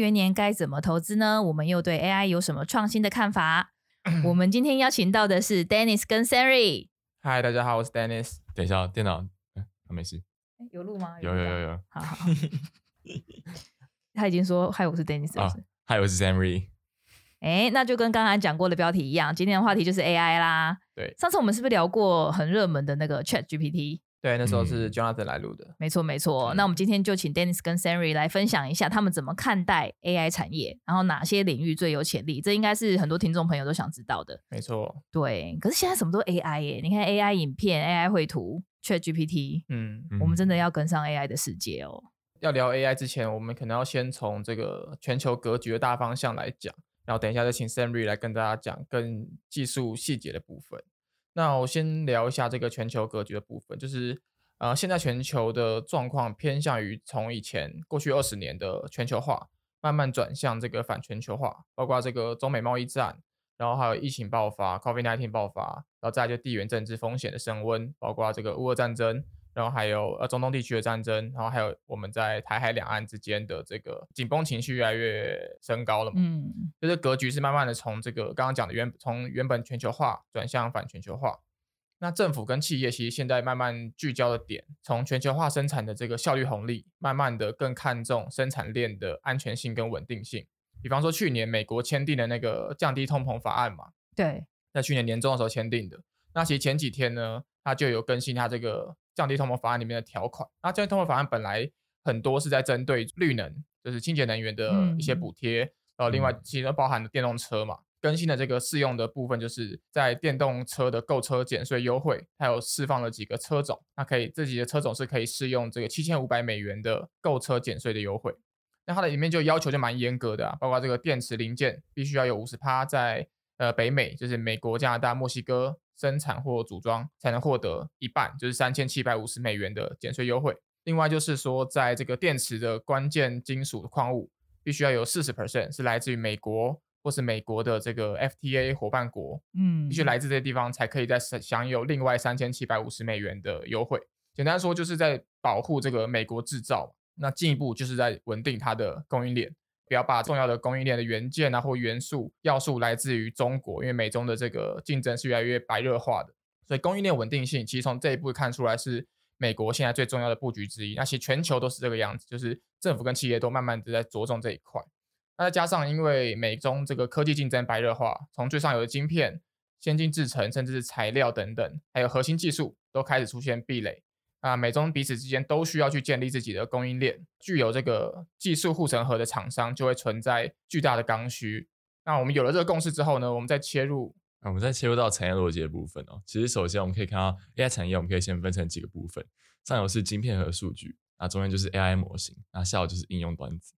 元年该怎么投资呢？我们又对 AI 有什么创新的看法？我 们今天邀请到的是 Dennis 跟 Siri。嗨，大家好，我是 Dennis。等一下，电脑，嗯，没事。有录吗？有有有有。好好好。他已经说嗨，我是 Dennis，是不是？嗨，我是 Siri。哎，那就跟刚才讲过的标题一样，今天的话题就是 AI 啦。对，上次我们是不是聊过很热门的那个 Chat GPT？对，那时候是 Jonathan 来录的。嗯、没错，没错。那我们今天就请 Dennis 跟 Sanry 来分享一下他们怎么看待 AI 产业，然后哪些领域最有潜力。这应该是很多听众朋友都想知道的。没错。对，可是现在什么都 AI 耶，你看 AI 影片、AI 绘图、ChatGPT，嗯，我们真的要跟上 AI 的世界哦。要聊 AI 之前，我们可能要先从这个全球格局的大方向来讲，然后等一下再请 Sanry 来跟大家讲更技术细节的部分。那我先聊一下这个全球格局的部分，就是呃，现在全球的状况偏向于从以前过去二十年的全球化，慢慢转向这个反全球化，包括这个中美贸易战，然后还有疫情爆发，COVID-19 爆发，然后再就地缘政治风险的升温，包括这个乌俄战争。然后还有呃中东地区的战争，然后还有我们在台海两岸之间的这个紧绷情绪越来越升高了嘛，嗯，就是格局是慢慢的从这个刚刚讲的原从原本全球化转向反全球化。那政府跟企业其实现在慢慢聚焦的点，从全球化生产的这个效率红利，慢慢的更看重生产链的安全性跟稳定性。比方说去年美国签订的那个降低通膨法案嘛，对，在去年年中的时候签订的。那其实前几天呢，它就有更新它这个。降低通膨法案里面的条款，那降低通膨法案本来很多是在针对绿能，就是清洁能源的一些补贴，然后另外其实包含了电动车嘛，更新的这个适用的部分，就是在电动车的购车减税优惠，还有释放了几个车种，那可以这几个车种是可以适用这个七千五百美元的购车减税的优惠。那它的里面就要求就蛮严格的啊，包括这个电池零件必须要有五十趴在呃北美，就是美国、加拿大、墨西哥。生产或组装才能获得一半，就是三千七百五十美元的减税优惠。另外就是说，在这个电池的关键金属矿物，必须要有四十 percent 是来自于美国或是美国的这个 FTA 伙伴国，嗯，必须来自这些地方才可以再享有另外三千七百五十美元的优惠。简单说，就是在保护这个美国制造。那进一步就是在稳定它的供应链。不要把重要的供应链的元件啊或元素要素来自于中国，因为美中的这个竞争是越来越白热化的，所以供应链稳定性其实从这一步看出来是美国现在最重要的布局之一。那其实全球都是这个样子，就是政府跟企业都慢慢的在着重这一块。那再加上因为美中这个科技竞争白热化，从最上游的晶片、先进制程，甚至是材料等等，还有核心技术都开始出现壁垒。啊，美中彼此之间都需要去建立自己的供应链，具有这个技术护城河的厂商就会存在巨大的刚需。那我们有了这个共识之后呢，我们再切入，啊，我们再切入到产业逻辑的部分哦。其实首先我们可以看到 AI 产业，我们可以先分成几个部分，上游是晶片和数据，那中间就是 AI 模型，那下游就是应用端子。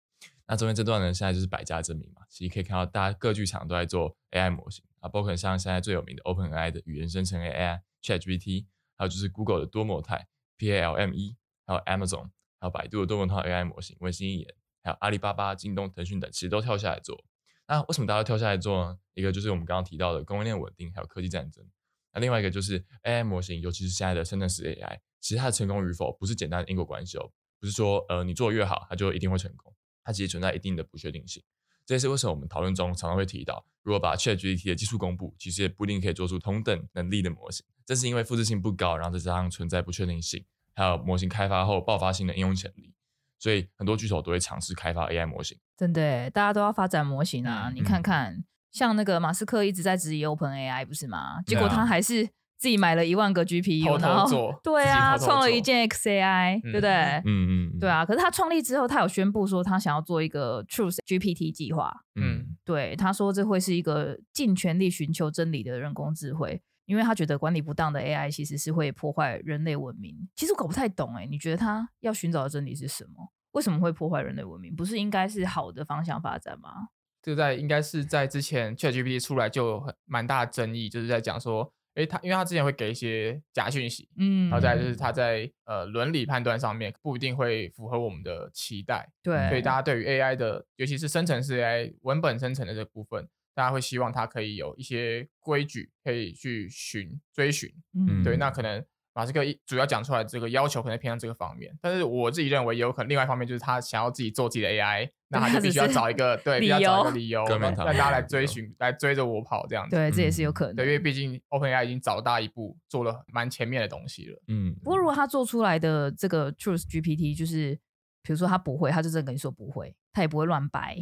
那中间这段呢，现在就是百家争鸣嘛。其实可以看到大家各剧场都在做 AI 模型啊，包括像现在最有名的 OpenAI 的语言生成 AI ChatGPT，还有就是 Google 的多模态。PALM-E，还有 Amazon，还有百度的多模态 AI 模型，文心一言，还有阿里巴巴、京东、腾讯等，其实都跳下来做。那为什么大家都跳下来做呢？一个就是我们刚刚提到的供应链稳定，还有科技战争。那另外一个就是 AI 模型，尤其是现在的生成式 AI，其实它的成功与否不是简单的因果关系哦，不是说呃你做的越好，它就一定会成功，它其实存在一定的不确定性。这也是为什么我们讨论中常常会提到，如果把 ChatGPT 的技术公布，其实也不一定可以做出同等能力的模型。这是因为复制性不高，然后再加上存在不确定性。还有模型开发后爆发性的应用潜力，所以很多巨头都会尝试开发 AI 模型。真的，大家都要发展模型啊！嗯、你看看，像那个马斯克一直在质疑 OpenAI，不是吗？结果他还是自己买了一万个 GPU，偷偷然后做对啊，创了一件 XAI，、嗯对不对？嗯嗯，对啊，可是他创立之后，他有宣布说他想要做一个 Truth GPT 计划。嗯，对，他说这会是一个尽全力寻求真理的人工智慧，因为他觉得管理不当的 AI 其实是会破坏人类文明。其实我搞不太懂哎，你觉得他要寻找的真理是什么？为什么会破坏人类文明？不是应该是好的方向发展吗？这个在应该是在之前 ChatGPT 出来就有很蛮大的争议，就是在讲说，诶，他因为他之前会给一些假讯息，嗯，然后再就是他在呃伦理判断上面不一定会符合我们的期待，对，所以大家对于 AI 的，尤其是生成式 AI 文本生成的这部分，大家会希望他可以有一些规矩可以去寻追寻，嗯，对，那可能。马斯克一主要讲出来这个要求可能偏向这个方面，但是我自己认为也有可能另外一方面就是他想要自己做自己的 AI，那他就 必须要找一个对，必须要找一个理由让大家来追寻，来追着我跑这样子。对，这也是有可能。对，因为毕竟 OpenAI 已经早大一步做了蛮前面的东西了。嗯。不过如果他做出来的这个 Truth GPT 就是，比如说他不会，他就真的跟你说不会，他也不会乱掰，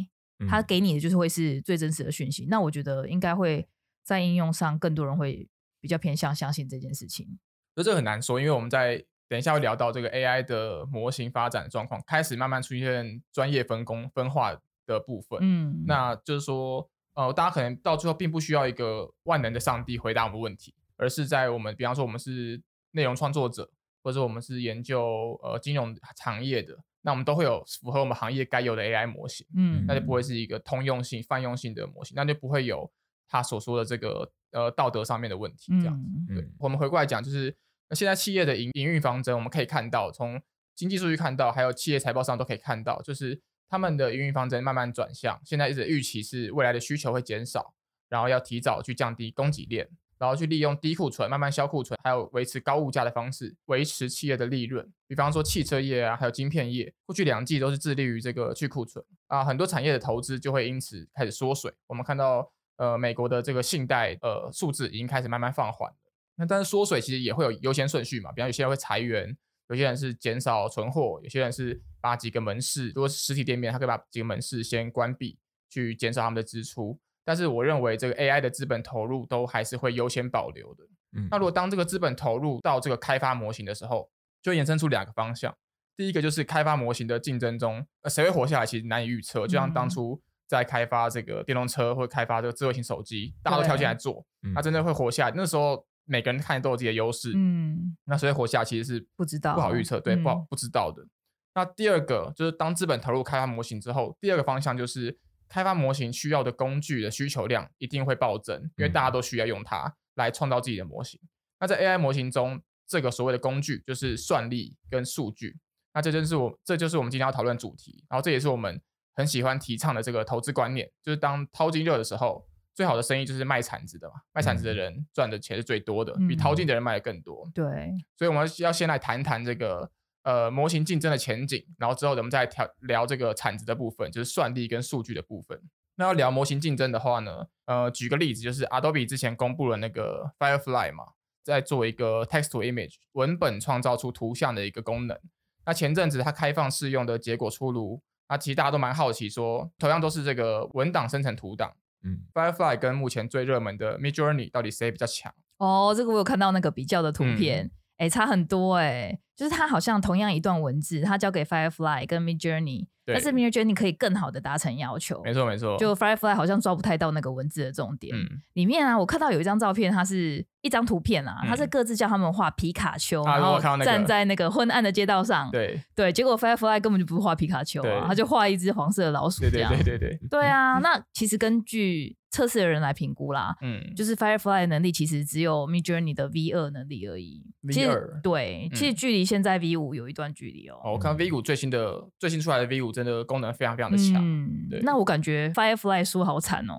他给你的就是会是最真实的讯息。那我觉得应该会在应用上更多人会比较偏向相信这件事情。所以这很难说，因为我们在等一下会聊到这个 AI 的模型发展状况，开始慢慢出现专业分工分化的部分。嗯，那就是说，呃，大家可能到最后并不需要一个万能的上帝回答我们问题，而是在我们，比方说我们是内容创作者，或者我们是研究呃金融行业的，那我们都会有符合我们行业该有的 AI 模型。嗯，那就不会是一个通用性、泛用性的模型，那就不会有他所说的这个呃道德上面的问题。这样子，嗯、对。我们回过来讲，就是。那现在企业的营营运方针，我们可以看到，从经济数据看到，还有企业财报上都可以看到，就是他们的营运方针慢慢转向。现在一直预期是未来的需求会减少，然后要提早去降低供给链，然后去利用低库存、慢慢销库存，还有维持高物价的方式，维持企业的利润。比方说汽车业啊，还有晶片业，过去两季都是致力于这个去库存啊，很多产业的投资就会因此开始缩水。我们看到，呃，美国的这个信贷呃数字已经开始慢慢放缓。那但是缩水其实也会有优先顺序嘛，比方有些人会裁员，有些人是减少存货，有些人是把几个门市，如果是实体店面，他可以把几个门市先关闭，去减少他们的支出。但是我认为这个 AI 的资本投入都还是会优先保留的。嗯，那如果当这个资本投入到这个开发模型的时候，就衍生出两个方向。第一个就是开发模型的竞争中，呃，谁会活下来其实难以预测。就像当初在开发这个电动车或者开发这个智慧型手机，大家都跳进来做，那真的会活下来。那时候。每个人看都有自己的优势，嗯，那谁会活下来其实是不知道，不好预测，对，不好不知道的。那第二个就是当资本投入开发模型之后，第二个方向就是开发模型需要的工具的需求量一定会暴增，因为大家都需要用它来创造自己的模型。那在 AI 模型中，这个所谓的工具就是算力跟数据。那这就是我，这就是我们今天要讨论主题。然后这也是我们很喜欢提倡的这个投资观念，就是当淘金热的时候。最好的生意就是卖铲子的嘛，卖铲子的人赚的钱是最多的，嗯、比淘金的人卖的更多。对，所以我们要先来谈谈这个呃模型竞争的前景，然后之后咱们再聊聊这个产值的部分，就是算力跟数据的部分。那要聊模型竞争的话呢，呃，举个例子，就是 Adobe 之前公布了那个 Firefly 嘛，在做一个 Text to Image 文本创造出图像的一个功能。那前阵子它开放试用的结果出炉，那其实大家都蛮好奇说，说同样都是这个文档生成图档。嗯，Firefly 跟目前最热门的 Midjourney 到底谁比较强？哦，这个我有看到那个比较的图片，哎、嗯，差很多哎，就是它好像同样一段文字，它交给 Firefly 跟 Midjourney。但是 Midjourney 可以更好的达成要求，没错没错。就 Firefly 好像抓不太到那个文字的重点。嗯，里面啊，我看到有一张照片，它是一张图片啊，它是各自叫他们画皮卡丘，然后站在那个昏暗的街道上。对对，结果 Firefly 根本就不是画皮卡丘啊，他就画一只黄色的老鼠这样。对对对对对啊，那其实根据测试的人来评估啦，嗯，就是 Firefly 的能力其实只有 Midjourney 的 V 二能力而已。V 二对，其实距离现在 V 五有一段距离哦。哦，我看 V 五最新的最新出来的 V 五真的功能非常。非常的强，嗯，对。那我感觉 Firefly 输好惨哦。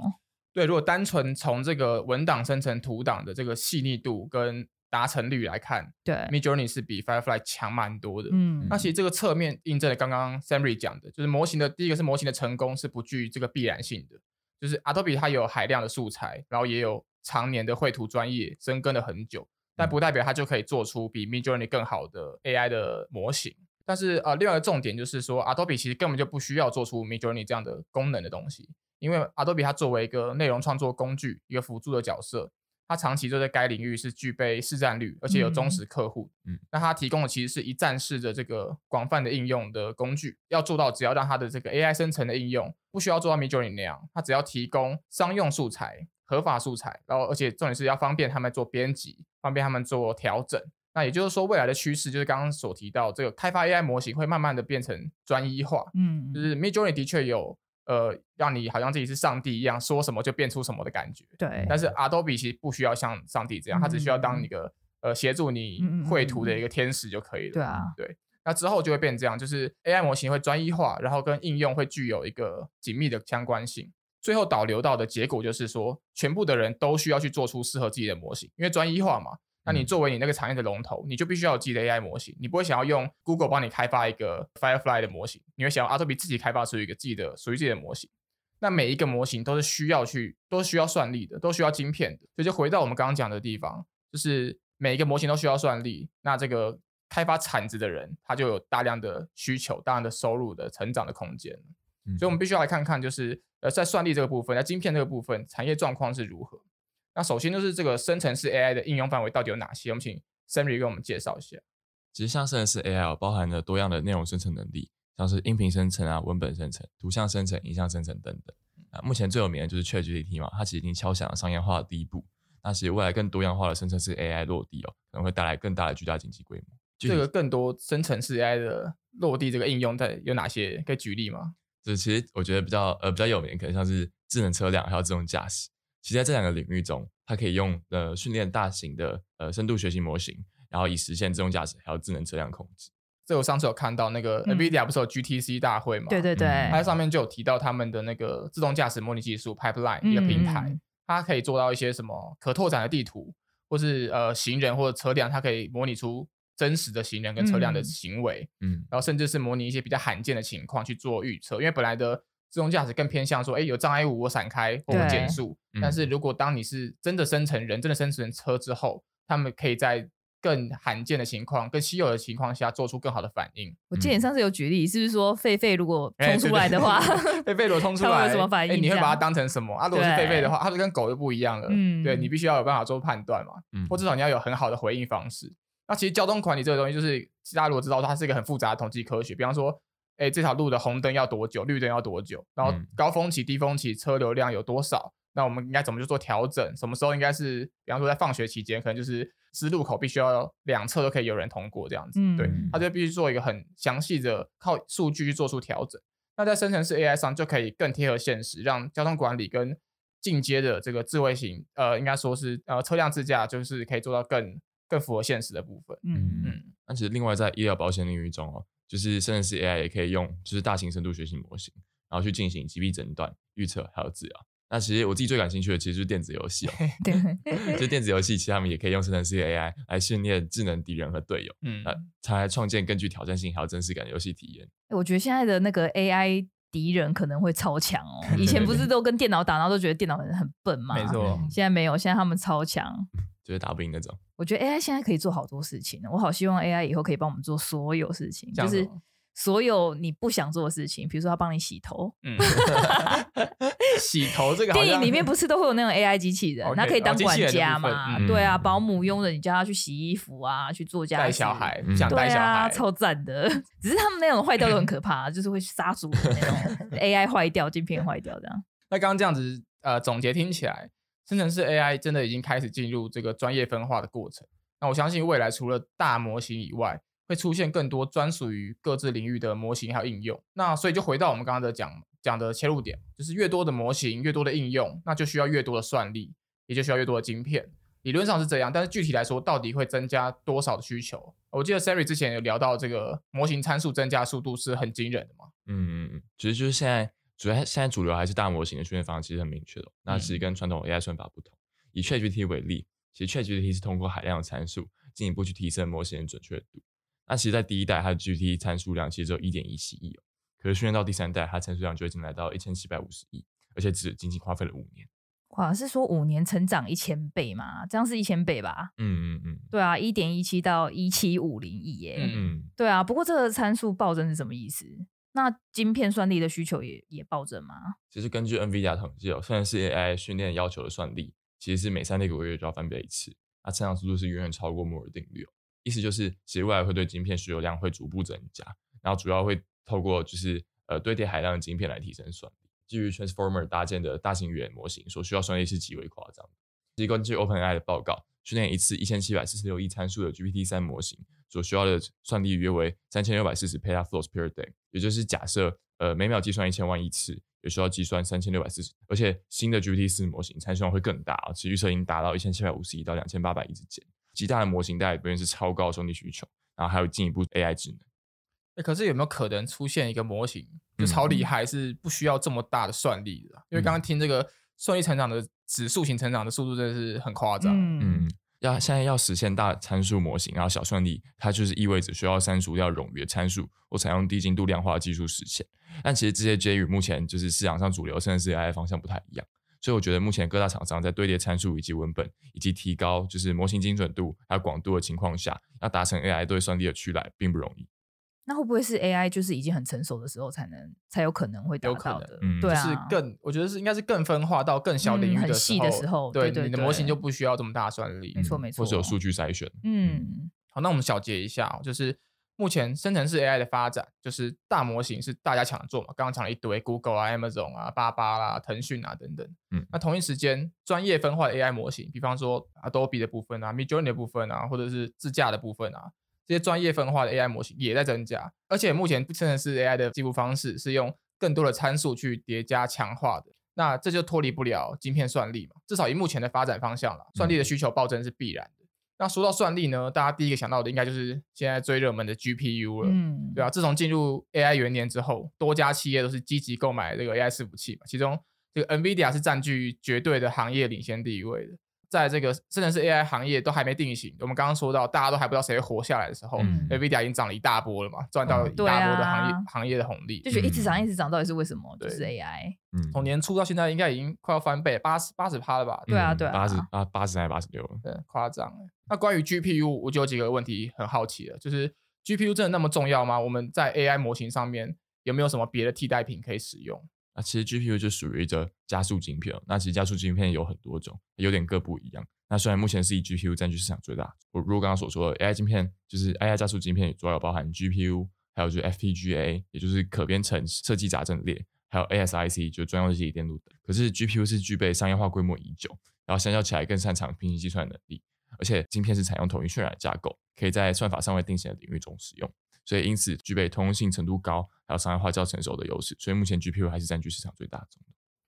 对，如果单纯从这个文档生成图档的这个细腻度跟达成率来看，对，Midjourney 是比 Firefly 强蛮多的。嗯，那其实这个侧面印证了刚刚 Samry 讲的，就是模型的第一个是模型的成功是不具这个必然性的，就是 Adobe 它有海量的素材，然后也有常年的绘图专业深耕了很久，但不代表它就可以做出比 Midjourney 更好的 AI 的模型。但是呃，另外一个重点就是说，Adobe 其实根本就不需要做出 Midjourney 这样的功能的东西，因为 Adobe 它作为一个内容创作工具，一个辅助的角色，它长期就在该领域是具备市占率，而且有忠实客户。嗯，那它提供的其实是一站式的这个广泛的应用的工具。要做到，只要让它的这个 AI 生成的应用不需要做到 Midjourney 那样，它只要提供商用素材、合法素材，然后而且重点是要方便他们做编辑，方便他们做调整。那也就是说，未来的趋势就是刚刚所提到，这个开发 AI 模型会慢慢的变成专一化。嗯，就是 Midjourney 的确有。呃，让你好像自己是上帝一样，说什么就变出什么的感觉。对。但是 Adobe 其实不需要像上帝这样，它、嗯、只需要当一个呃协助你绘图的一个天使就可以了。对啊。对。那之后就会变这样，就是 AI 模型会专一化，然后跟应用会具有一个紧密的相关性。最后导流到的结果就是说，全部的人都需要去做出适合自己的模型，因为专一化嘛。那你作为你那个产业的龙头，你就必须要有自己的 AI 模型，你不会想要用 Google 帮你开发一个 Firefly 的模型，你会想要 Adobe 自己开发出一个自己的属于自己的模型。那每一个模型都是需要去，都是需要算力的，都需要晶片的。所以就回到我们刚刚讲的地方，就是每一个模型都需要算力。那这个开发产值的人，他就有大量的需求，大量的收入的成长的空间。嗯。所以我们必须要来看看，就是呃，在算力这个部分，在晶片这个部分，产业状况是如何。那首先就是这个生成式 AI 的应用范围到底有哪些？我们请 Henry 给我们介绍一下。其实像生成式 AI 包含了多样的内容生成能力，像是音频生成啊、文本生成、图像生成、影像生成等等。啊，目前最有名的就是 ChatGPT 嘛，它其实已经敲响了商业化的第一步。那其实未来更多样化的生成式 AI 落地哦，可能会带来更大的巨大经济规模。这个更多生成式 AI 的落地，这个应用在有哪些？可以举例吗？就是其实我觉得比较呃比较有名，可能像是智能车辆还有自动驾驶。其实在这两个领域中，它可以用呃训练大型的呃深度学习模型，然后以实现自动驾驶还有智能车辆控制。这我上次有看到那个 NVIDIA 不是有 GTC 大会嘛？对对对，它在上面就有提到他们的那个自动驾驶模拟技术 Pipeline 一个平台，它可以做到一些什么可拓展的地图，或是呃行人或者车辆，它可以模拟出真实的行人跟车辆的行为，嗯，然后甚至是模拟一些比较罕见的情况去做预测，因为本来的。自动驾驶更偏向说，哎，有障碍物我闪开或我减速。但是如果当你是真的生成人，真的生成车之后，他们可以在更罕见的情况、更稀有的情况下做出更好的反应。我记得你上次有举例，是不是说狒狒如果冲出来的话，狒狒如果冲出来，有什么反应？你会把它当成什么？啊，如果是狒狒的话，它就跟狗就不一样了。嗯，对，你必须要有办法做判断嘛，或至少你要有很好的回应方式。那其实交通管理这个东西，就是大家如果知道它是一个很复杂的统计科学，比方说。哎，这条路的红灯要多久？绿灯要多久？然后高峰期、低峰期车流量有多少？那我们应该怎么去做调整？什么时候应该是，比方说在放学期间，可能就是十字路口必须要两侧都可以有人通过这样子。嗯，对，他就必须做一个很详细的靠数据去做出调整。那在生成式 AI 上就可以更贴合现实，让交通管理跟进阶的这个智慧型，呃，应该说是呃车辆自驾，就是可以做到更更符合现实的部分。嗯嗯。那其实另外在医疗保险领域中哦。就是生成式 AI 也可以用，就是大型深度学习模型，然后去进行疾病诊断、预测还有治疗。那其实我自己最感兴趣的，其实就是电子游戏哦。对，就电子游戏，其实他们也可以用生成式 AI 来训练智能敌人和队友，嗯，才来创建更具挑战性还有真实感的游戏体验。我觉得现在的那个 AI 敌人可能会超强哦。以前不是都跟电脑打，然后都觉得电脑很很笨吗？没错，现在没有，现在他们超强。就是打不赢那种。我觉得 AI 现在可以做好多事情，我好希望 AI 以后可以帮我们做所有事情，就是所有你不想做的事情，比如说他帮你洗头。嗯，洗头这个电影里面不是都会有那种 AI 机器人，它可以当管家嘛？对啊，保姆佣人，你叫他去洗衣服啊，去做家事。带小孩，想带小孩，超赞的。只是他们那种坏掉都很可怕，就是会杀猪的那种 AI 坏掉，镜片坏掉这样。那刚刚这样子呃总结听起来。生成式 AI 真的已经开始进入这个专业分化的过程。那我相信未来除了大模型以外，会出现更多专属于各自领域的模型还有应用。那所以就回到我们刚刚的讲讲的切入点，就是越多的模型，越多的应用，那就需要越多的算力，也就需要越多的晶片。理论上是这样，但是具体来说，到底会增加多少的需求？我记得 Henry 之前有聊到这个模型参数增加速度是很惊人的嘛？嗯嗯嗯，其实就是现在。主要现在主流还是大模型的训练方式，其实很明确的。那其实跟传统 AI 算法不同。以 ChatGPT 为例，其实 ChatGPT 是通过海量的参数进一步去提升模型的准确度。那其实，在第一代它的 GPT 参数量其实只有一点一七亿哦，可是训练到第三代，它参数量就已经来到一千七百五十亿，而且只仅仅花费了五年。哇，是说五年成长一千倍吗？这样是一千倍吧？嗯嗯嗯，对啊，一点一七到一七五零亿耶。嗯嗯，对啊。不过这个参数暴增是什么意思？那晶片算力的需求也也暴增吗？其实根据 NVIDIA 统计哦，虽然是 AI 训练要求的算力，其实是每三六个月就要翻倍一次，那成长速度是远远超过摩尔定律。意思就是，其实未来会对晶片需求量会逐步增加，然后主要会透过就是呃堆叠海量的晶片来提升算力。基于 Transformer 搭建的大型语言模型所需要算力是极为夸张的。其根据 OpenAI 的报告，训练一次一千七百四十六亿参数的 GPT 三模型所需要的算力约为三千六百四十 petaflops per day，也就是假设呃每秒计算一千万亿次，也需要计算三千六百四十。而且新的 GPT 四模型参数量会更大啊，其预测已经达到一千七百五十亿到两千八百亿之间。极大的模型带来的是超高的算力需求，然后还有进一步 AI 智能。欸、可是有没有可能出现一个模型就超厉害，是不需要这么大的算力的？嗯、因为刚刚听这个算力成长的指数型成长的速度真的是很夸张。嗯，要现在要实现大参数模型，然后小算力，它就是意味着需要删除掉冗余的参数，或采用低精度量化技术实现。但其实这些 J 与目前就是市场上主流甚至是 AI 方向不太一样。所以我觉得目前各大厂商在堆叠参数以及文本，以及提高就是模型精准度还有广度的情况下，要达成 AI 对算力的驱来并不容易。那会不会是 AI 就是已经很成熟的时候才能才有可能会达到的？嗯，对啊，就是更我觉得是应该是更分化到更小领域的时候，嗯、很细的时候，对，对，对，对，你的模型就不需要这么大算力。没错没错，或是有数据筛选。嗯，好，那我们小结一下，就是。目前生成式 AI 的发展，就是大模型是大家抢着做嘛，刚刚讲了一堆，Google 啊、Amazon 啊、巴巴啦、腾讯啊等等。嗯，那同一时间，专业分化的 AI 模型，比方说 Adobe 的部分啊、Midjourney 的部分啊，或者是自驾的部分啊，这些专业分化的 AI 模型也在增加。而且目前生成式 AI 的记录方式是用更多的参数去叠加强化的，那这就脱离不了晶片算力嘛。至少以目前的发展方向了，算力的需求暴增是必然的。那说到算力呢，大家第一个想到的应该就是现在最热门的 GPU 了，嗯，对啊，自从进入 AI 元年之后，多家企业都是积极购买这个 AI 伺服器嘛，其中这个 NVIDIA 是占据绝对的行业领先地位的。在这个甚至是 AI 行业都还没定型，我们刚刚说到大家都还不知道谁会活下来的时候，嗯，NVIDIA 已经涨了一大波了嘛，赚到一大波的行业、嗯啊、行业的红利，就觉得一直涨一直涨，到底是为什么？嗯、就是 AI，嗯，从年初到现在应该已经快要翻倍，八十八十趴了吧？对啊，对啊，八十啊八十还是八十六？对，夸张。那关于 GPU，我就有几个问题很好奇了，就是 GPU 真的那么重要吗？我们在 AI 模型上面有没有什么别的替代品可以使用？那其实 GPU 就属于一个加速晶片，那其实加速晶片有很多种，有点各不一样。那虽然目前是以 GPU 占据市场最大，我如果刚刚所说的 AI 晶片，就是 AI 加速晶片，主要有包含 GPU，还有就是 FPGA，也就是可编程设计杂阵列，还有 ASIC，就专用的记忆电路等。可是 GPU 是具备商业化规模已久，然后相较起来更擅长平行计算能力，而且晶片是采用统一渲染架构，可以在算法尚未定型的领域中使用，所以因此具备通用性程度高，还有商业化较成熟的优势。所以目前 GPU 还是占据市场最大宗。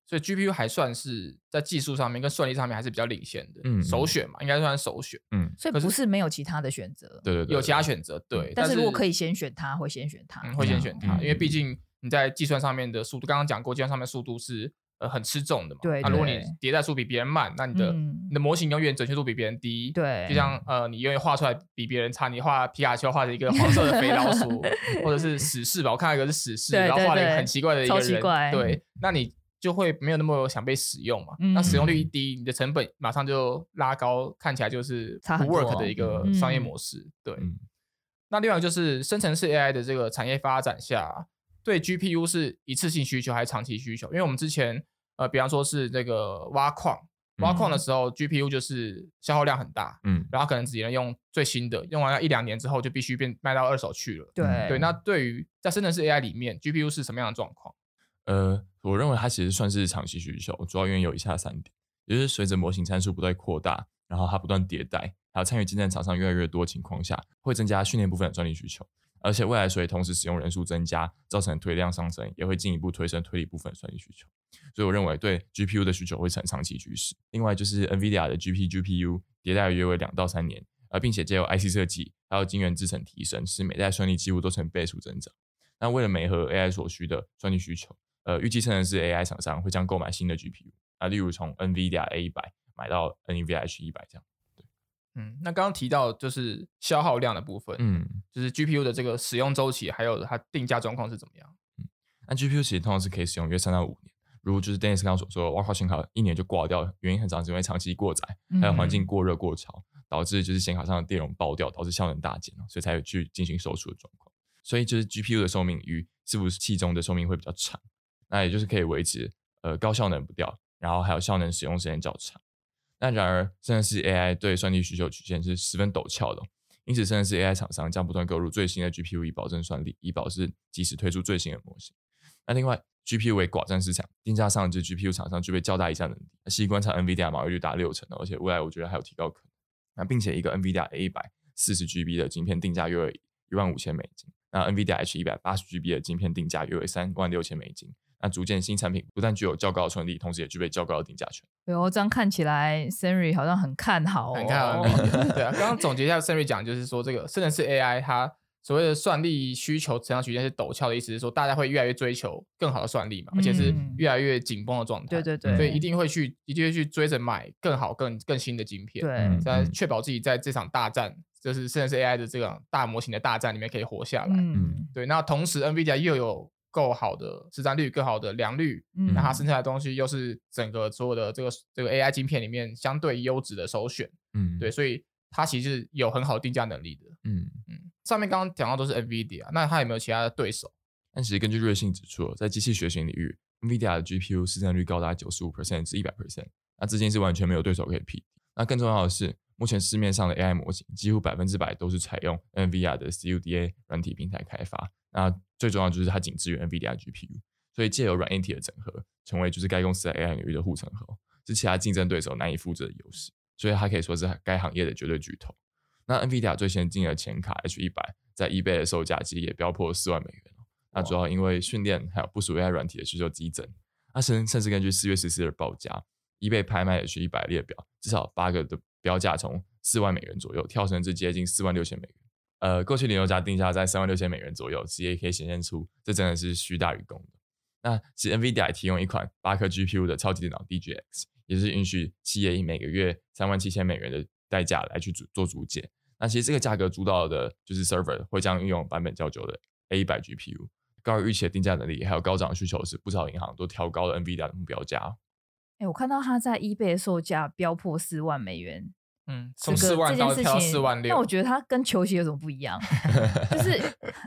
所以 GPU 还算是在技术上面跟算力上面还是比较领先的，嗯，首选嘛，应该算首选，嗯，所以不是没有其他的选择，对对对，有其他选择，对，但是如果可以先选它，会先选它，会先选它，因为毕竟你在计算上面的速度，刚刚讲过，计算上面速度是呃很吃重的嘛，对，那如果你迭代速比别人慢，那你的你的模型永远准确度比别人低，对，就像呃你永远画出来比别人差，你画皮卡丘画的一个黄色的肥老鼠，或者是死侍吧，我看到一个是死侍，然后画了一个很奇怪的一个人，对，那你。就会没有那么想被使用嘛，嗯、那使用率一低，你的成本马上就拉高，看起来就是不 work 的一个商业模式。对，嗯、那另外就是生成式 AI 的这个产业发展下，对 GPU 是一次性需求还是长期需求？因为我们之前呃，比方说是这个挖矿，挖矿的时候、嗯、GPU 就是消耗量很大，嗯，然后可能只能用最新的，用完了一两年之后就必须变卖到二手去了。对对，那对于在深圳市 AI 里面，GPU 是什么样的状况？呃，我认为它其实算是长期需求，主要原因有以下三点，也就是随着模型参数不断扩大，然后它不断迭代，还有参与竞争厂商越来越多的情况下，会增加训练部分的专利需求，而且未来随同时使用人数增加，造成推量上升，也会进一步推升推理部分算力需求。所以我认为对 GPU 的需求会成长期趋势。另外就是 NVIDIA 的 GP GPU 迭代约为两到三年，而并且借由 IC 设计还有晶圆制程提升，使每代算力几乎都成倍数增长。那为了媒合 AI 所需的算力需求。呃，预计生成式 AI 厂商会将购买新的 GPU 啊，例如从 NVIDIA A 一百买到 NVIDIA H 一百这样。对，嗯，那刚刚提到就是消耗量的部分，嗯，就是 GPU 的这个使用周期，还有它定价状况是怎么样？嗯，那 GPU 其实通常是可以使用约三到五年，如就是 Dennis 刚刚所说的，挖矿显卡一年就挂掉，原因很常是因为长期过载，还有环境过热过潮，导致就是显卡上的电容爆掉，导致效能大减，所以才有去进行售出的状况。所以就是 GPU 的寿命与伺服器中的寿命会比较长。那也就是可以维持呃高效能不掉，然后还有效能使用时间较长。那然而，生成式 AI 对算力需求曲线是十分陡峭的，因此生成式 AI 厂商将不断购入最新的 GPU 以保证算力，以保持及时推出最新的模型。那另外，GPU 为寡占市场，定价上，就 GPU 厂商具备较大议价能力。细观察 NVIDIA 毛利率达六成，而且未来我觉得还有提高可能。那并且一个 NVIDIA A 一百四十 GB 的晶片定价约为一万五千美金，那 NVIDIA H 一百八十 GB 的晶片定价约为三万六千美金。那逐渐新产品不但具有较高的算力，同时也具备较高的定价权。哎呦，这样看起来 s e n r y 好像很看好、哦，很看好。对啊，刚刚总结一下 s e n r y 讲就是说，这个生成式 AI 它所谓的算力需求成长曲线是陡峭的意思，是说大家会越来越追求更好的算力嘛，而且是越来越紧绷的状态。对对对，所以一定会去，一定会去追着买更好、更更新的晶片，对，在确保自己在这场大战，就是生成式 AI 的这个大模型的大战里面可以活下来。嗯，对。那同时，NVIDIA 又有够好的市占率，更好的良率，嗯，那它生产的东西又是整个所有的这个这个 AI 晶片里面相对优质的首选，嗯，对，所以它其实有很好定价能力的，嗯嗯。上面刚刚讲到都是 NVIDIA，那它有没有其他的对手？但其实根据瑞信指出，在机器学习领域，NVIDIA 的 GPU 市占率高达九十五 percent 至一百 percent，那至今是完全没有对手可以匹敌。那更重要的是，目前市面上的 AI 模型几乎百分之百都是采用 NVIDIA 的 CUDA 软体平台开发。那最重要就是它仅支援 NVIDIA GPU，所以借由软硬体的整合，成为就是该公司在 AI 领域的护城河，是其他竞争对手难以复制的优势。所以它可以说是该行业的绝对巨头。那 NVIDIA 最先进的显卡 H 一百在 eBay 的售价其实也飙破四万美元。那主要因为训练还有部署 AI 软体的需求激增。那甚甚至根据四月十四日的报价，eBay 拍卖 H 一百列表至少八个的标价从四万美元左右跳升至接近四万六千美元。呃，过去零售价定价在三万六千美元左右，其实也可以显现出这真的是虚大于功的。那其实 NVIDIA 提供一款八颗 GPU 的超级电脑 DGX，也是允许企业以每个月三万七千美元的代价来去做做租借。那其实这个价格租到的就是 server 会将运用版本较久的 A 一百 GPU，高于预期的定价能力，还有高涨的需求，是不少银行都调高了 NVIDIA 的目标价。哎、欸，我看到他在 eBay 的售价飙破四万美元。嗯，从四万到跳四万六，那我觉得它跟球鞋有什么不一样？就是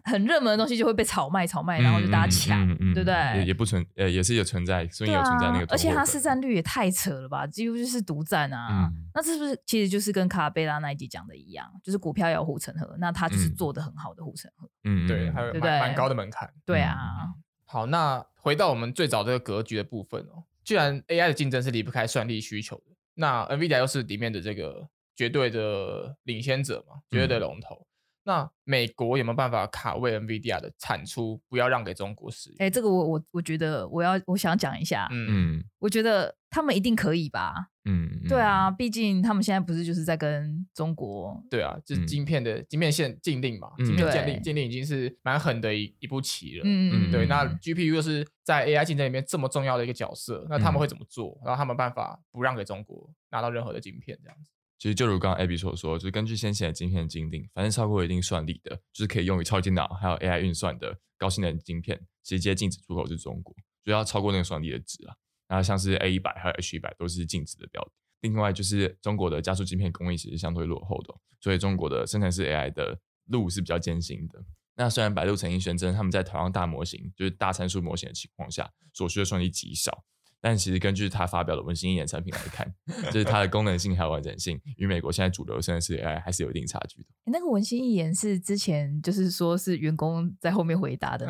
很热门的东西就会被炒卖，炒卖，然后就大家抢，嗯嗯嗯、对不对？也也不存，呃，也是有存在，所以有存在那个、啊。而且它市占率也太扯了吧，几乎就是独占啊！嗯、那这是不是其实就是跟卡贝拉那一集讲的一样，就是股票要护城河，那它就是做的很好的护城河。嗯，对，还有蛮蛮高的门槛。对啊。好，那回到我们最早这个格局的部分哦，既然 AI 的竞争是离不开算力需求的。那 NVIDIA 又是里面的这个绝对的领先者嘛，绝对的龙头。嗯、那美国有没有办法卡位 NVIDIA 的产出，不要让给中国使用？哎、欸，这个我我我觉得我要我想讲一下，嗯，我觉得他们一定可以吧，嗯，对啊，毕竟他们现在不是就是在跟中国，对啊，就是晶片的晶片线禁令嘛，晶片禁令禁令已经是蛮狠的一一步棋了，嗯嗯，对，那 GPU 又是在 AI 竞争里面这么重要的一个角色，那他们会怎么做？然后他们办法不让给中国拿到任何的晶片这样子？其实就如刚刚 Abby 所说，就是根据先前的晶片禁令，反正超过一定算力的，就是可以用于超级电脑还有 AI 运算的高性能晶片，直接禁止出口至中国，就要超过那个算力的值啊。那像是 A 一百还有 H 一百都是禁止的标的。另外就是中国的加速芯片工艺其实相对落后的，所以中国的生产式 AI 的路是比较艰辛的。那虽然百度曾经宣称他们在同样大模型，就是大参数模型的情况下，所需的算力极少。但其实根据他发表的文心一言产品来看，就是它的功能性还有完整性，与美国现在主流生成式 AI 还是有一定差距的。欸、那个文心一言是之前就是说是员工在后面回答的？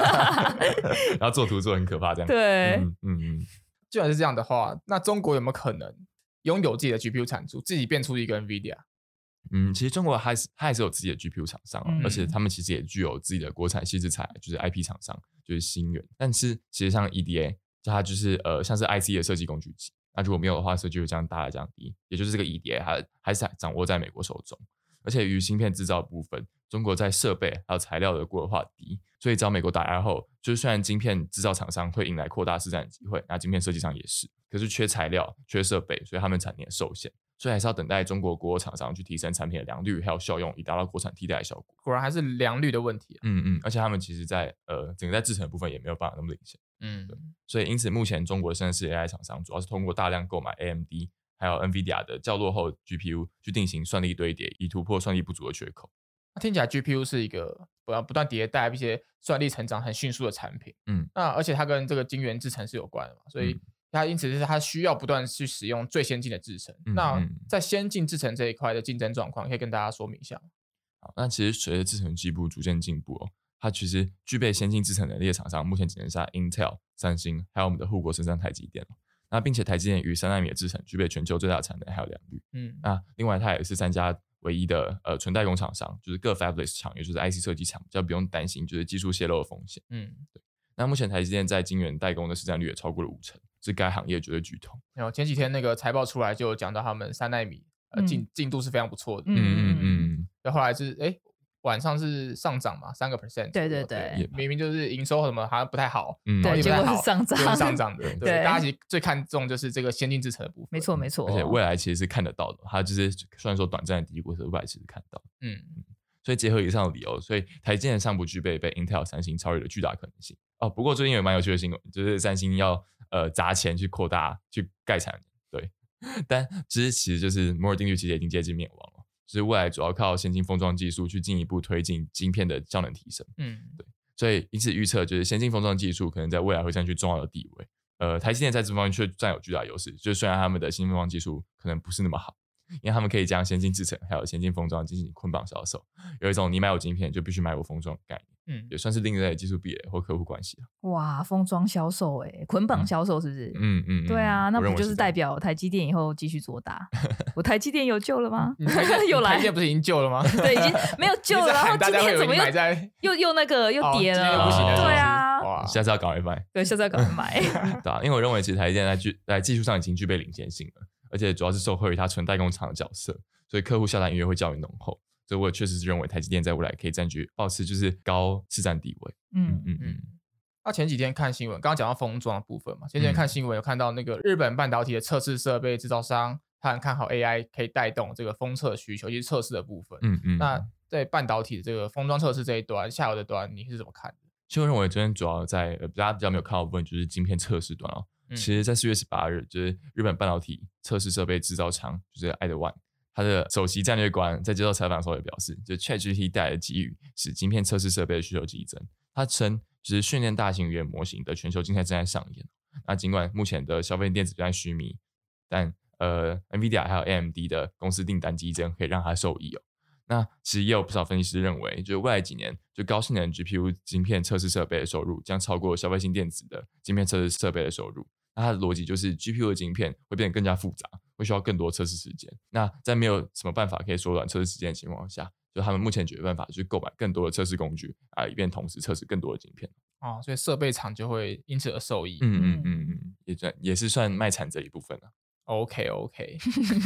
然后做图做很可怕这样。对，嗯嗯嗯。既然是这样的话，那中国有没有可能拥有自己的 GPU 产出，自己变出一个 NVIDIA？嗯，其实中国还是它还是有自己的 GPU 厂商、嗯、而且他们其实也具有自己的国产细制材，就是 IP 厂商，就是芯圆。但是其实像 EDA。它就是呃，像是 IC 的设计工具机，那如果没有的话，设计会降大大降低，也就是这个 EDA 还还是掌握在美国手中。而且于芯片制造部分，中国在设备还有材料的国有化低，所以只要美国打压后，就是虽然晶片制造厂商会迎来扩大市占的机会，那晶片设计上也是，可是缺材料、缺设备，所以他们产能受限。所以还是要等待中国国有厂商去提升产品的良率还有效用，以达到国产替代的效果。果然还是良率的问题啊。嗯嗯，而且他们其实在呃整个在制成的部分也没有办法那么领先。嗯，所以因此目前中国的生成式 AI 厂商主要是通过大量购买 AMD 还有 NVIDIA 的较落后 GPU 去进行算力堆叠，以突破算力不足的缺口。那听起来 GPU 是一个不要不断迭代一些算力成长很迅速的产品。嗯，那而且它跟这个晶圆制程是有关的嘛，所以。它因此是它需要不断去使用最先进的制程。嗯、那在先进制程这一块的竞争状况，可以跟大家说明一下。好，那其实随着制程技术逐渐进步哦，它其实具备先进制程能力的厂商，目前只剩下 Intel、三星，还有我们的护国神山台积电。那并且台积电于三纳米的制程具备全球最大的产能还有良率。嗯，那另外它也是三家唯一的呃纯代工厂商，就是各 Fabless 厂，也就是 IC 设计厂，比较不用担心就是技术泄露的风险。嗯，对。那目前台积电在晶圆代工的市占率也超过了五成，是该行业绝对巨头。然后前几天那个财报出来就有讲到他们三纳米呃进进、嗯、度是非常不错的。嗯嗯嗯。然后后来是哎。诶晚上是上涨嘛，三个 percent。对对对，明明就是营收什么好像不太好，嗯，对，结果是上涨，就是上涨的。对，大家其实最看重就是这个先进制程的部分。没错没错，而且未来其实是看得到的，它就是虽然说短暂的低谷，可是未来其实看到。嗯嗯。所以结合以上的理由，所以台积电尚不具备被 Intel、三星超越的巨大可能性。哦，不过最近有蛮有趣的新闻，就是三星要呃砸钱去扩大去盖产，对，但其实其实就是摩尔定律其实已经接近灭亡了。就是未来主要靠先进封装技术去进一步推进晶片的效能提升。嗯，对，所以因此预测就是先进封装技术可能在未来会占据重要的地位。呃，台积电在这方面却占有巨大优势。就虽然他们的先进封装技术可能不是那么好。因为他们可以将先进制程还有先进封装进行捆绑销售，有一种你买我晶片就必须买我封装的概念，嗯，也算是另类的技术壁垒或客户关系。哇，封装销售诶，捆绑销售是不是？嗯嗯，对啊，那不就是代表台积电以后继续做大？我台积电有救了吗？又来？台积 电不是已经救了吗？对，已经没有救了。然后今天怎么又又又那个又跌了？不行了，对啊，哇，下次要赶快买。对，下次要赶快买。对啊，因为我认为其实台积电在具在技术上已经具备领先性了，而且主要是受惠于它纯代工厂的角色。所以客户下单意愿会较为浓厚，所以我也确实是认为台积电在未来可以占据保持就是高市占地位。嗯嗯嗯。那前几天看新闻，刚刚讲到封装的部分嘛，前几天看新闻有看到那个日本半导体的测试设备制造商，他很看好 AI 可以带动这个封测需求，就是测试的部分。嗯嗯。那在半导体的这个封装测试这一端，下游的端，你是怎么看的？其实我认为这边主要在呃大家比较没有看到的部分，就是晶片测试端哦。嗯、其实，在四月十八日，就是日本半导体测试设备制造厂，就是爱德万。他的首席战略官在接受采访的时候也表示，就 ChatGPT 带来的机遇使晶片测试设备的需求激增。他称，只是训练大型语言模型的全球竞赛正在上演。那尽管目前的消费电子正在虚迷，但呃，NVIDIA 还有 AMD 的公司订单激增可以让他受益哦。那其实也有不少分析师认为，就未来几年，就高性能 GPU 晶片测试设备的收入将超过消费性电子的晶片测试设备的收入。那它的逻辑就是，GPU 的晶片会变得更加复杂，会需要更多测试时间。那在没有什么办法可以缩短测试时间的情况下，就他们目前解决办法就是购买更多的测试工具啊，以便同时测试更多的晶片。哦，所以设备厂就会因此而受益。嗯嗯嗯嗯，也算也是算卖惨这一部分了。OK OK，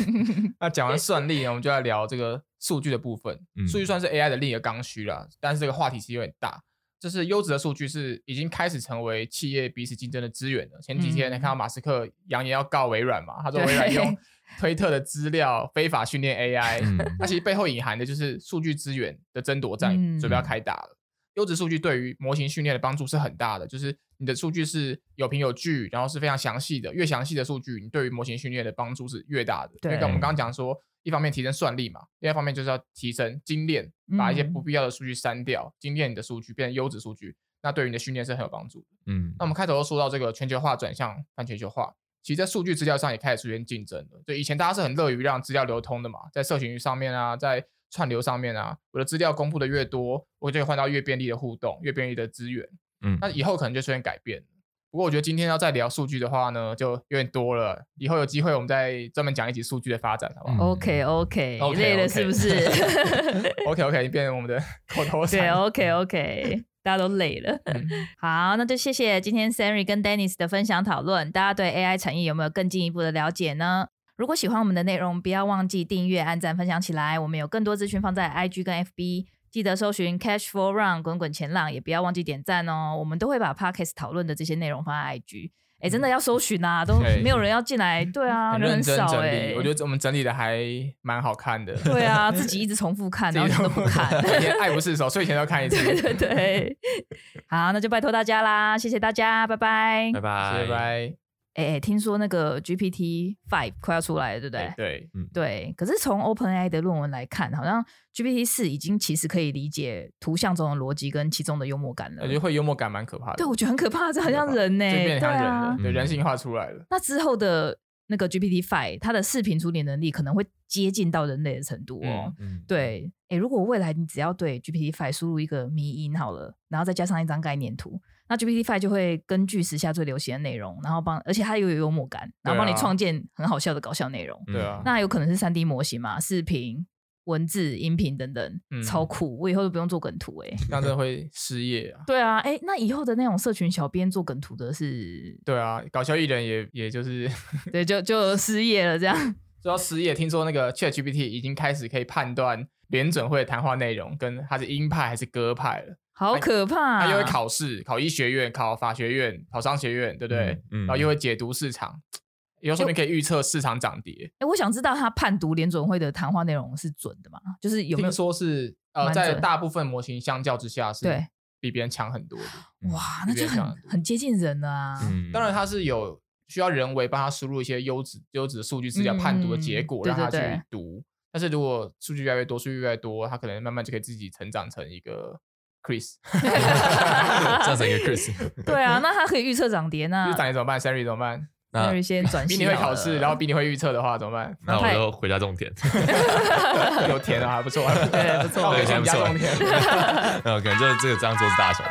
那讲完算力呢，我们就来聊这个数据的部分。数据算是 AI 的另一个刚需了，但是这个话题其实有点大。就是优质的数据是已经开始成为企业彼此竞争的资源了。前几天你看到马斯克扬言要告微软嘛？他说微软用推特的资料非法训练 AI，那其实背后隐含的就是数据资源的争夺战准备要开打了。优质数据对于模型训练的帮助是很大的，就是你的数据是有凭有据，然后是非常详细的，越详细的数据，你对于模型训练的帮助是越大的。对，因为我们刚刚讲说。一方面提升算力嘛，另外一方面就是要提升精炼，把一些不必要的数据删掉，嗯、精炼你的数据变成优质数据，那对于你的训练是很有帮助的。嗯，那我们开头都说到这个全球化转向半全球化，其实在数据资料上也开始出现竞争了。就以前大家是很乐于让资料流通的嘛，在社群上面啊，在串流上面啊，我的资料公布的越多，我就会换到越便利的互动，越便利的资源。嗯，那以后可能就出现改变。不过我觉得今天要再聊数据的话呢，就有点多了。以后有机会我们再专门讲一集数据的发展，好不好？OK OK，累了是不是？OK OK，变成我们的 口头禅。对，OK OK，大家都累了。嗯、好，那就谢谢今天 Sandy 跟 Dennis 的分享讨论。大家对 AI 产业有没有更进一步的了解呢？如果喜欢我们的内容，不要忘记订阅、按赞、分享起来。我们有更多资讯放在 IG 跟 FB。记得搜寻 Cash Flow Run 滚滚前浪，也不要忘记点赞哦。我们都会把 Podcast 讨论的这些内容放在 IG。哎，真的要搜寻啊，都没有人要进来。对啊，人很少哎。我觉得我们整理的还蛮好看的。对啊，自己一直重复看，然后都不看，爱不释手，睡前都看一次。对对对。好，那就拜托大家啦，谢谢大家，拜拜，拜拜，拜拜。哎哎，听说那个 GPT Five 快要出来了，对不对？对，嗯，对。可是从 OpenAI 的论文来看，好像 GPT 四已经其实可以理解图像中的逻辑跟其中的幽默感了。我觉得会幽默感蛮可怕的。对，我觉得很可怕，这很像人呢，对，对，人性化出来了。那之后的。那个 GPT Five，它的视频处理能力可能会接近到人类的程度哦。嗯，对，诶，如果未来你只要对 GPT Five 输入一个迷因好了，然后再加上一张概念图，那 GPT Five 就会根据时下最流行的内容，然后帮，而且它又有幽默感，然后帮你创建很好笑的搞笑内容。对啊，那有可能是三 D 模型嘛，视频。文字、音频等等，嗯、超酷！我以后都不用做梗图哎、欸，这样真的 会失业啊。对啊，哎、欸，那以后的那种社群小编做梗图的是？对啊，搞笑艺人也也就是，对，就就失业了这样。说到失业，听说那个 ChatGPT 已经开始可以判断联准会的谈话内容跟它是鹰派还是鸽派了，好可怕、啊！他又会考试，考医学院、考法学院、考商学院，对不对？嗯，嗯然后又会解读市场。有时候你可以预测市场涨跌。哎、欸，我想知道他判读联准会的谈话内容是准的吗？就是有没有听说是呃，在大部分模型相较之下是对比别人强很多的。哇，那就很很接近人了啊。嗯、当然，他是有需要人为帮他输入一些优质优质的数据资料判读的结果，让他去读。嗯、对对对，但是如果数据越来越多，数据越来越多，他可能慢慢就可以自己成长成一个 Chris，长成一个 Chris。对啊，那他可以预测涨跌呢？预涨跌怎么办？Siri 怎么办？那先转比你会考试，然后比你会预测的话怎么办？那我就回家种田，有田啊，还不错，对，不错，回家种田。那可能就是这个这样做是大小的。